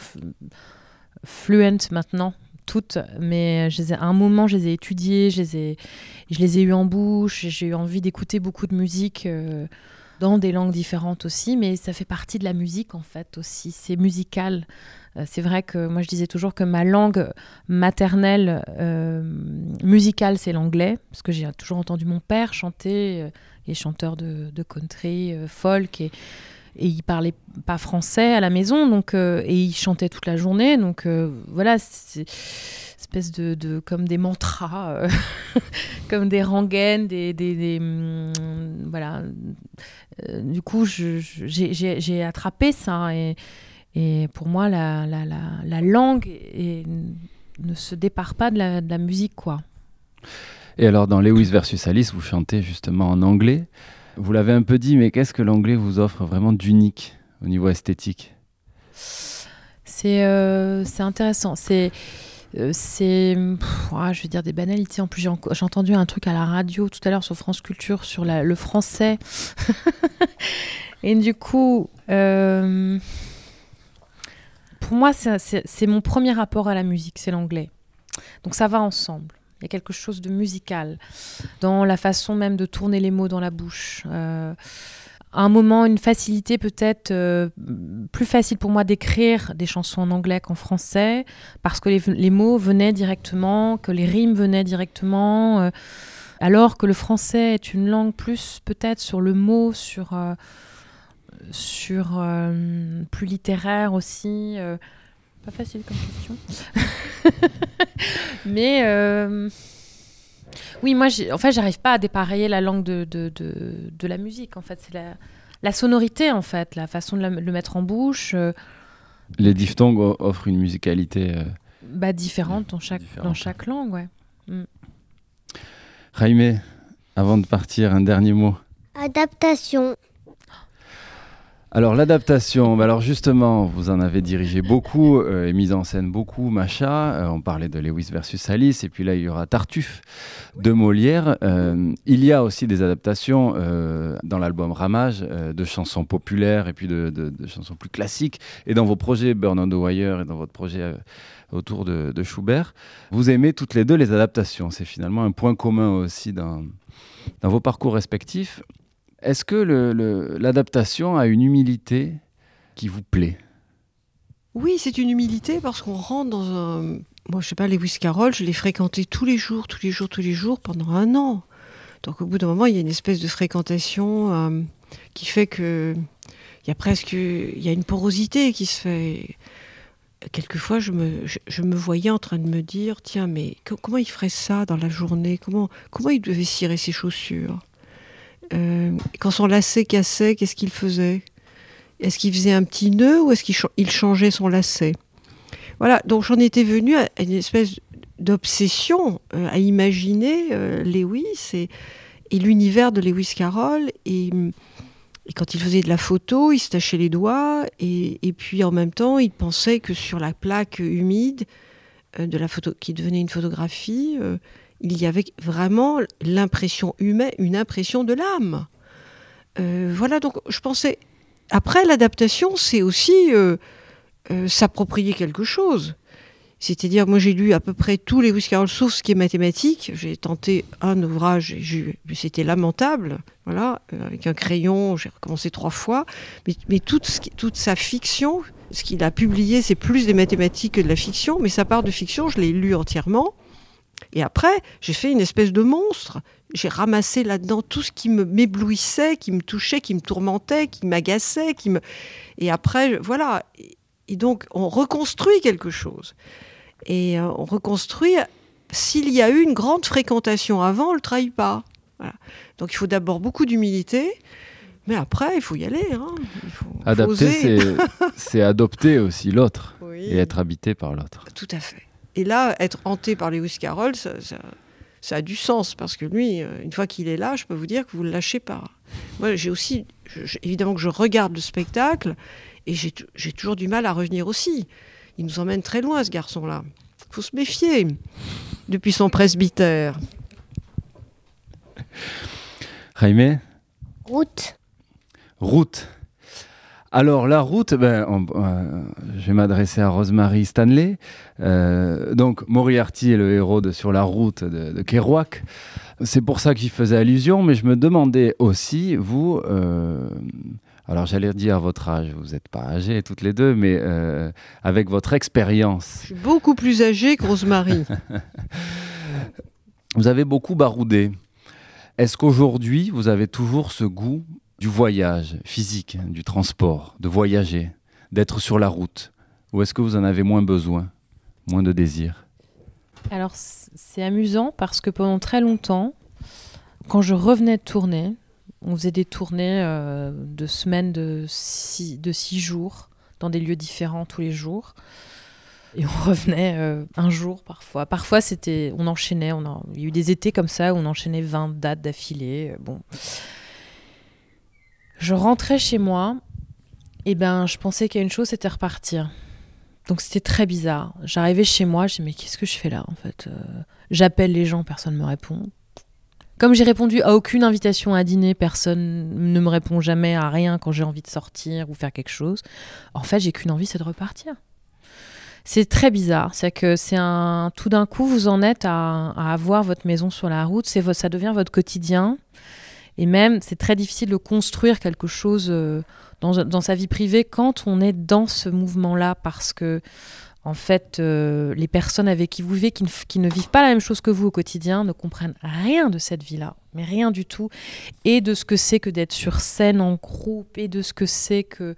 fluente maintenant, toutes, mais à un moment, je les ai étudiées, je les ai, eues en bouche, j'ai eu envie d'écouter beaucoup de musique dans des langues différentes aussi, mais ça fait partie de la musique en fait aussi, c'est musical. Euh, C'est vrai que moi je disais toujours que ma langue maternelle euh, musicale c'est l'anglais, parce que j'ai toujours entendu mon père chanter, euh, il est chanteur de, country, euh, folk, et, et il parlait pas français à la maison, donc euh, et il chantait toute la journée, donc euh, voilà, espèce de, comme des mantras, euh, comme des rengaines, des, hum, voilà. Euh, du coup, j'ai- attrapé ça et, pour moi, la, la, la, la langue ne se départ pas de la, de la musique, quoi. Et alors, dans Lewis versus Alice, vous chantez justement en anglais. Vous l'avez un peu dit, mais qu'est-ce que l'anglais vous offre vraiment d'unique au niveau esthétique? C'est euh, c'est intéressant. C'est euh, c'est ah, je vais dire des banalités. En plus, j'ai entendu un truc à la radio tout à l'heure sur France Culture sur le français. Et du coup, euh, pour moi, c'est mon premier rapport à la musique, c'est l'anglais. Donc ça va ensemble. Il y a quelque chose de musical dans la façon même de tourner les mots dans la bouche. Euh, à un moment, une facilité peut-être euh, plus facile pour moi d'écrire des chansons en anglais qu'en français, parce que les, mots venaient directement, que les rimes venaient directement, euh, alors que le français est une langue plus peut-être sur le mot, sur, sur plus littéraire aussi. pas facile comme question. Mais euh, Oui, moi, en fait, j'arrive pas à dépareiller la langue de, de, de, de la musique. En fait, c'est la, la sonorité, en fait, la façon de la- le mettre en bouche, euh, Les diphtongues offrent une musicalité. euh. bah, différente dans chaque, Différente. dans chaque langue, ouais. Jaime, avant de partir, un dernier mot. Adaptation. Alors l'adaptation, bah alors justement, vous en avez dirigé beaucoup euh, et mis en scène beaucoup, Macha. Euh, on parlait de Lewis versus Alice, et puis là il y aura Tartuffe de Molière. Euh, il y a aussi des adaptations dans l'album Ramage de chansons populaires et puis de, chansons plus classiques. Et dans vos projets Burn on the Wire et dans votre projet autour de, Schubert, vous aimez toutes les deux les adaptations. C'est finalement un point commun aussi dans vos parcours respectifs. Est-ce que l'adaptation a une humilité qui vous plaît? Oui, c'est une humilité parce qu'on rentre dans un. Moi, je sais pas, Lewis Carroll, je l'ai fréquenté tous les jours, tous les jours, tous les jours pendant un an. Donc, au bout d'un moment, il y a une espèce de fréquentation euh, qui fait que il y a presque, il y a une porosité qui se fait. Quelquefois, je me, je, me voyais en train de me dire, tiens, mais co- comment il ferait ça dans la journée? Comment, comment il devait cirer ses chaussures? Euh, Quand son lacet cassait, qu'est-ce qu'il faisait? Est-ce qu'il faisait un petit nœud ou est-ce qu'il cha- il changeait son lacet? Voilà, donc j'en étais venue à une espèce d'obsession euh, à imaginer euh, Lewis et, l'univers de Lewis Carroll. Et, quand il faisait de la photo, il se tachait les doigts et, et puis en même temps, il pensait que sur la plaque humide de la photo, qui devenait une photographie, il y avait vraiment l'impression humaine, une impression de l'âme. Euh, voilà, donc je pensais. Après, l'adaptation, c'est aussi euh, euh, s'approprier quelque chose. C'est-à-dire, moi j'ai lu à peu près tous les Lewis sauf ce qui est mathématique. J'ai tenté un ouvrage, c'était lamentable, voilà, avec un crayon, j'ai recommencé trois fois. Mais, toute, toute sa fiction, ce qu'il a publié, c'est plus des mathématiques que de la fiction, mais sa part de fiction, je l'ai lu entièrement. Et après, j'ai fait une espèce de monstre. J'ai ramassé là-dedans tout ce qui m'éblouissait, qui me touchait, qui me tourmentait, qui m'agaçait, qui me. Et après, voilà. Et, donc, on reconstruit quelque chose. Et euh, on reconstruit. S'il y a eu une grande fréquentation avant, on ne le trahit pas. Voilà. Donc, il faut d'abord beaucoup d'humilité. Mais après, il faut y aller. hein. Il faut, faut Adapter, c'est c'est adopter aussi l'autre Oui. et être habité par l'autre. Tout à fait. Et là, être hanté par Lewis Carroll, ça, ça- ça a du sens parce que lui, euh, une fois qu'il est là, je peux vous dire que vous ne le lâchez pas. Moi, j'ai aussi, je- évidemment que je regarde le spectacle et j'ai toujours du mal à revenir aussi. Il nous emmène très loin, ce garçon-là. Il faut se méfier depuis son presbytère. Jaime, Route. route. Alors la route, ben, on- euh, je vais m'adresser à Rosemary Stanley. Euh, donc Moriarty est le héros de Sur la route de, de Kerouac. C'est pour ça que j'y faisais allusion, mais je me demandais aussi, vous, euh, alors j'allais dire à votre âge, vous n'êtes pas âgés toutes les deux, mais avec votre expérience, Je suis beaucoup plus âgée que Rosemary. vous avez beaucoup baroudé. Est-ce qu'aujourd'hui, vous avez toujours ce goût du voyage physique, hein, du transport, de voyager, d'être sur la route Ou est-ce que vous en avez moins besoin, moins de désir? Alors, c'est amusant parce que pendant très longtemps, quand je revenais de tourner, on faisait des tournées euh, de semaines de six, de six jours dans des lieux différents tous les jours. Et on revenait euh, un jour parfois. Parfois, c'était, on enchaînait. On il y a eu des étés comme ça où on enchaînait 20 dates d'affilée. euh, Bon. Je rentrais chez moi, et ben, je pensais a une chose, c'était repartir. Donc c'était très bizarre. J'arrivais chez moi, je dis mais qu'est-ce que je fais là en fait Euh, J'appelle les gens, personne ne me répond. Comme j'ai répondu à aucune invitation à dîner, personne ne me répond jamais à rien quand j'ai envie de sortir ou faire quelque chose. En fait, j'ai qu'une envie, c'est de repartir. C'est très bizarre. C'est que c'est un. Tout d'un coup, vous en êtes à, avoir votre maison sur la route. Ça devient votre quotidien. Et même, c'est très difficile de construire quelque chose euh, dans, sa vie privée quand on est dans ce mouvement-là, parce que en fait, euh, les personnes avec qui vous vivez, qui ne, vivent pas la même chose que vous au quotidien, ne comprennent rien de cette vie-là, mais rien du tout, et de ce que c'est que d'être sur scène en groupe, et de ce que c'est que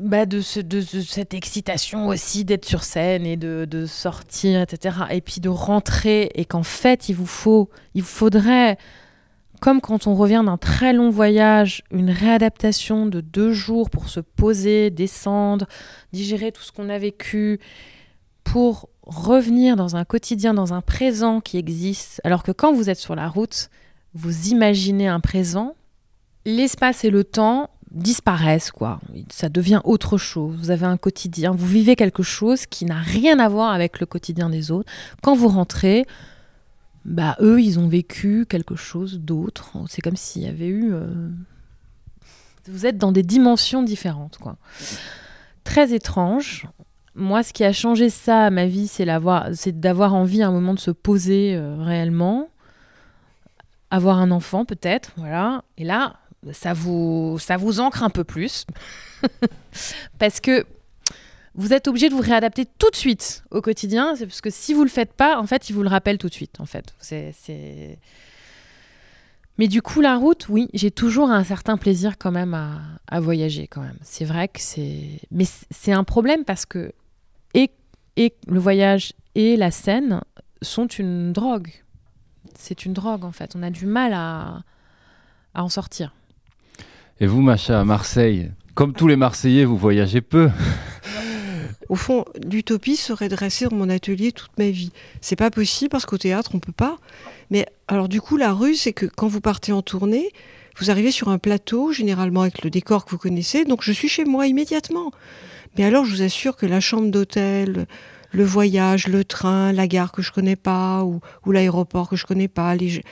bah de cette excitation aussi d'être sur scène et de, de sortir, etc. Et puis de rentrer et qu'en fait, il vous faut, il vous faudrait, comme quand on revient d'un très long voyage, une réadaptation de deux jours pour se poser, descendre, digérer tout ce qu'on a vécu, pour revenir dans un quotidien, dans un présent qui existe. Alors que quand vous êtes sur la route, vous imaginez un présent, l'espace et le temps disparaissent, quoi. Ça devient autre chose. Vous avez un quotidien, vous vivez quelque chose qui n'a rien à voir avec le quotidien des autres. Quand vous rentrez, bah eux, ils ont vécu quelque chose d'autre. C'est comme s'il y avait eu. euh, Vous êtes dans des dimensions différentes, quoi. Très étrange. Moi, ce qui a changé ça à ma vie, c'est d'avoir envie à un moment de se poser euh, réellement, avoir un enfant peut-être, voilà. Et là, ça vous, ça vous ancre un peu plus. Parce que vous êtes obligé de vous réadapter tout de suite au quotidien. C'est parce que si vous le faites pas, en fait, il vous le rappelle tout de suite. En fait, Mais du coup, la route, oui, j'ai toujours un certain plaisir quand même à, voyager quand même. C'est vrai que c'est. Mais c'est un problème parce que et, et le voyage et la scène sont une drogue. C'est une drogue en fait. On a du mal à, à en sortir. Et vous, Macha, à Marseille, comme tous les Marseillais, vous voyagez peu. Au fond, l'utopie serait de rester dans mon atelier toute ma vie. C'est pas possible parce qu'au théâtre, on peut pas. Mais alors, du coup, la ruse, c'est que quand vous partez en tournée, vous arrivez sur un plateau, généralement avec le décor que vous connaissez, donc je suis chez moi immédiatement. Mais alors, je vous assure que la chambre d'hôtel, le voyage, le train, la gare que je connais pas, ou, ou l'aéroport que je connais pas, les-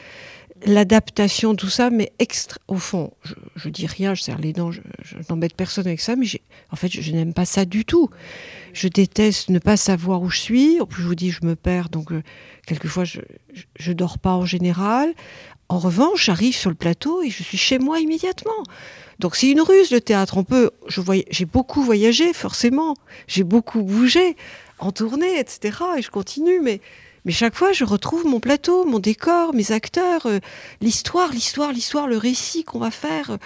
l'adaptation, tout ça, mais. Au fond, je, je dis rien, je serre les dents, je, n'embête personne avec ça, mais en fait, je, n'aime pas ça du tout. Je déteste ne pas savoir où je suis. En plus, je vous dis, je me perds, donc euh, quelquefois, je, je, dors pas en général. En revanche, j'arrive sur le plateau et je suis chez moi immédiatement. Donc c'est une ruse le théâtre. On peut, je j'ai beaucoup voyagé forcément, j'ai beaucoup bougé en tournée, etc. Et je continue, mais mais chaque fois je retrouve mon plateau, mon décor, mes acteurs, euh, l'histoire, l'histoire, l'histoire, le récit qu'on va faire,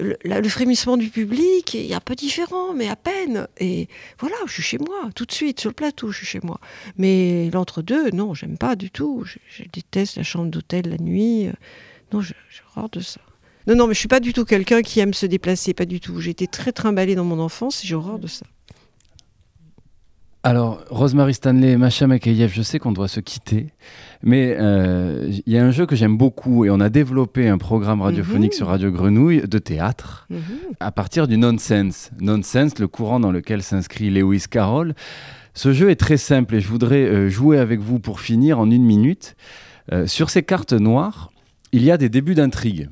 euh, le, frémissement du public est un peu différent, mais à peine. Et voilà, je suis chez moi, tout de suite sur le plateau, je suis chez moi. Mais l'entre-deux, non, j'aime pas du tout. Je, déteste la chambre d'hôtel la nuit. euh, Non, j'ai horreur de ça. Non, non, mais je suis pas du tout quelqu'un qui aime se déplacer, pas du tout. J'ai été très trimballée dans mon enfance et j'ai horreur de ça. Alors, Rosemary Stanley Macha Makayev, je sais qu'on doit se quitter, mais euh, il y a un jeu que j'aime beaucoup et on a développé un programme radiophonique Mhm. sur Radio Grenouille de théâtre Mhm. à partir du nonsense. Nonsense, le courant dans lequel s'inscrit Lewis Carroll. Ce jeu est très simple et je voudrais euh, jouer avec vous pour finir en une minute. Euh, sur ces cartes noires, il y a des débuts d'intrigue.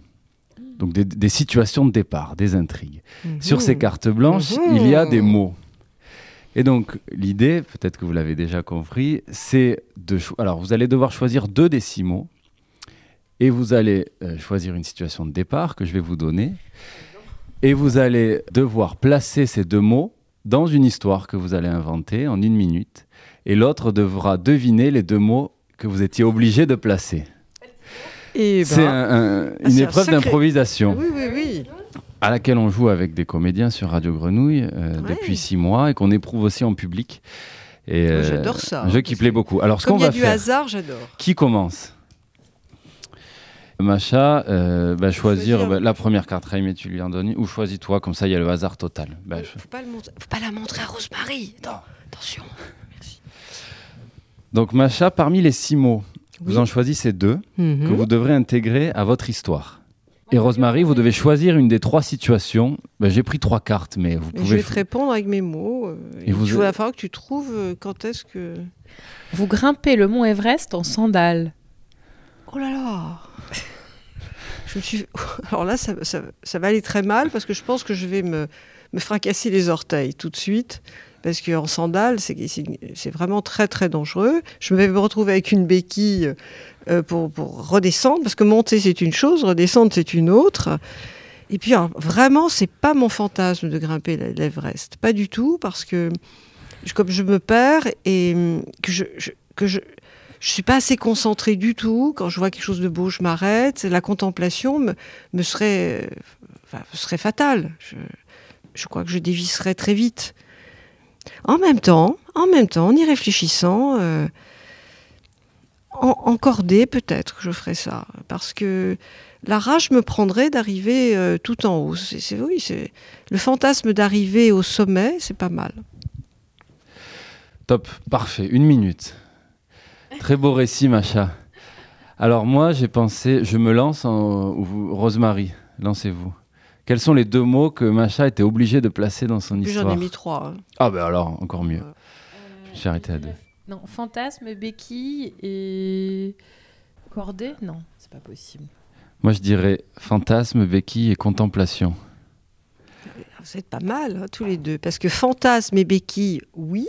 Donc des, des situations de départ, des intrigues. Sur ces Mhm. cartes blanches, il y a des mots. Et donc, l'idée, peut-être que vous l'avez déjà compris, c'est de... Alors, vous allez devoir choisir deux des six mots. Et vous allez euh, choisir une situation de départ que je vais vous donner. Et vous allez devoir placer ces deux mots dans une histoire que vous allez inventer en une minute. Et l'autre devra deviner les deux mots que vous étiez obligé de placer. Et C'est un- un- Ah, une épreuve d'improvisation Oui, oui, oui. À laquelle on joue avec des comédiens sur Radio Grenouille euh, Ouais. depuis six mois et qu'on éprouve aussi en public. Et, Moi, euh, j'adore ça, Un jeu qui plaît que beaucoup. Alors, ce qu'on va du faire. hasard, j'adore. Qui commence Macha, euh, bah, choisir bah, la première carte, Raïm, et tu lui en donnes ou choisis-toi, comme ça il y a le hasard total. Bah, je- Faut pas, le montrer- faut pas la montrer à Rosemary. Non, attention. Donc Macha, parmi les six mots, vous en choisissez deux que Mhm. vous devrez intégrer à votre histoire. Et Rosemary, vous devez choisir une des trois situations. Bah, J'ai pris trois cartes, mais vous Et Je pouvez. vais te répondre avec mes mots. euh, Et vous- il va falloir que tu trouves euh, quand est-ce que. Vous grimpez le mont Everest en sandales. Oh là là Je me suis. Alors là, ça, ça- ça va aller très mal parce que je pense que je vais me, me fracasser les orteils tout de suite. Parce qu'en sandales, c'est vraiment très très dangereux. Je vais me retrouver avec une béquille euh, pour, redescendre, parce que monter c'est une chose, redescendre c'est une autre. Et puis alors, vraiment, c'est pas mon fantasme de grimper l'Everest, pas du tout, parce que comme je me perds et hum, que je, je- suis pas assez concentrée du tout. Quand je vois quelque chose de beau, je m'arrête. La contemplation me, serait, fatale. Je, crois que je dévisserai très vite. En même temps, en même temps, en y réfléchissant, euh, en, cordée peut-être, je ferai ça, parce que la rage me prendrait d'arriver euh, tout en haut. C'est, oui, c'est le fantasme d'arriver au sommet, c'est pas mal. Top, parfait, une minute. Très beau récit, Macha. Alors moi, j'ai pensé, je me lance en Rosemary, lancez-vous. Quels sont les deux mots que Macha était obligée de placer dans son Puis j'en histoire ai mis trois. hein. Ah ben alors, encore mieux. Je suis arrêté à deux. Non, fantasme, béquille et cordée Non, c'est pas possible. Moi, je dirais fantasme, béquille et contemplation. Vous êtes pas mal, hein, tous les deux. Parce que fantasme et béquille, oui.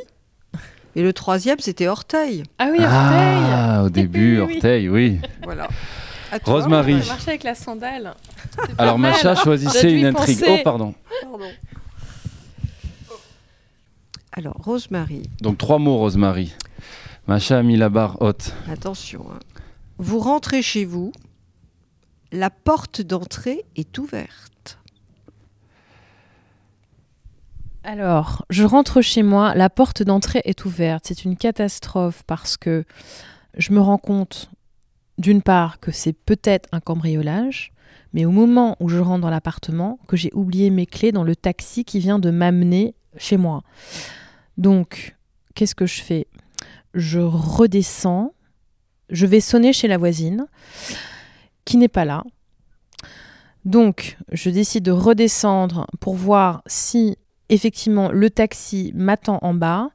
Et le troisième, c'était orteil. Ah oui, Ah, au début, Oui. orteil, oui. Voilà. Rosemary. Marchait avec la sandale. Alors mal. Macha, choisissez une intrigue. penser. Oh, pardon. Pardon. Alors, Rosemary, Donc trois mots, Rosemary. Macha a mis la barre haute. attention. hein. Vous rentrez chez vous, la porte d'entrée est ouverte. Alors, je rentre chez moi, la porte d'entrée est ouverte. C'est une catastrophe parce que je me rends compte, d'une part, que c'est peut-être un cambriolage, mais au moment où je rentre dans l'appartement, que j'ai oublié mes clés dans le taxi qui vient de m'amener chez moi. Donc, qu'est-ce que je fais? Je redescends, je vais sonner chez la voisine, qui n'est pas là. Donc, je décide de redescendre pour voir si effectivement, le taxi m'attend en bas,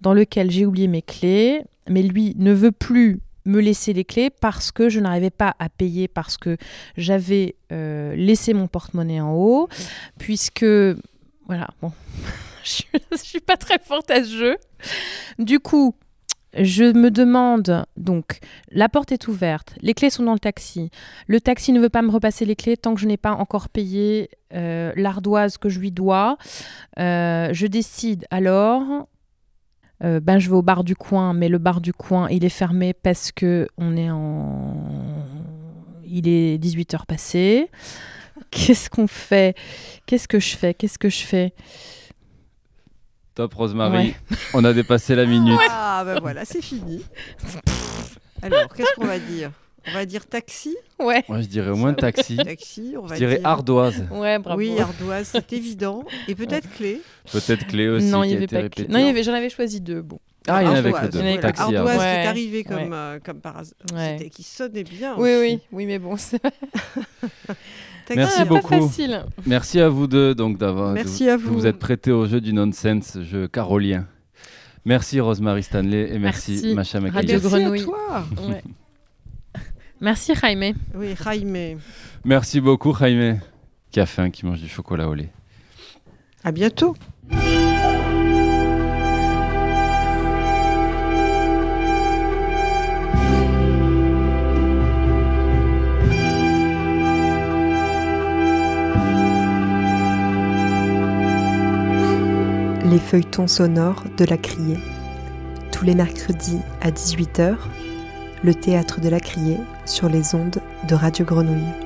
dans lequel j'ai oublié mes clés, mais lui ne veut plus me laisser les clés parce que je n'arrivais pas à payer, parce que j'avais euh, laissé mon porte-monnaie en haut, puisque... Voilà, bon, je je suis pas très forte à ce jeu. Du coup, je me demande, donc, la porte est ouverte, les clés sont dans le taxi, le taxi ne veut pas me repasser les clés tant que je n'ai pas encore payé euh, l'ardoise que je lui dois. Euh, je décide alors, euh, ben je vais au bar du coin, mais le bar du coin il est fermé parce que on est en, il est 18 heures passées. Qu'est-ce qu'on fait? Qu'est-ce que je fais? Qu'est-ce que je fais? Top, Rosemary. Ouais. On a dépassé la minute. Ah ben voilà, c'est fini. Alors, qu'est-ce qu'on va dire? On va dire taxi. Ouais. Moi, je dirais au moins taxi. Taxi, on Je dirais dire. ardoise. Ouais, bravo. Oui, ardoise, c'est évident. Et peut-être clé. Peut-être clé aussi. non, il y avait pas de clé. Non, il y avait- j'en avais choisi deux. Bon. Ah, il y en avait que Ardoise, deux. Il y en avait que Taxi, Ardoise qui est arrivé comme, ouais. euh, comme par hasard. Ouais. C'était- Qui sonnait bien. Oui, aussi. oui, oui, mais bon, c'est Taxi. Merci Ah, beaucoup. Pas facile. Merci à vous deux donc d'avoir. Merci de- à de vous. vous êtes prêtés au jeu du nonsense, jeu carolien. Merci Rosemary Stanley et merci, Merci. Macha Makayev. Merci à toi. Ouais. Merci Jaime. Oui, Jaime. Merci beaucoup Jaime qui a faim, qui mange du chocolat au lait. À bientôt. Les feuilletons sonores de la Criée. Tous les mercredis à 18h, le théâtre de la Criée sur les ondes de Radio Grenouille.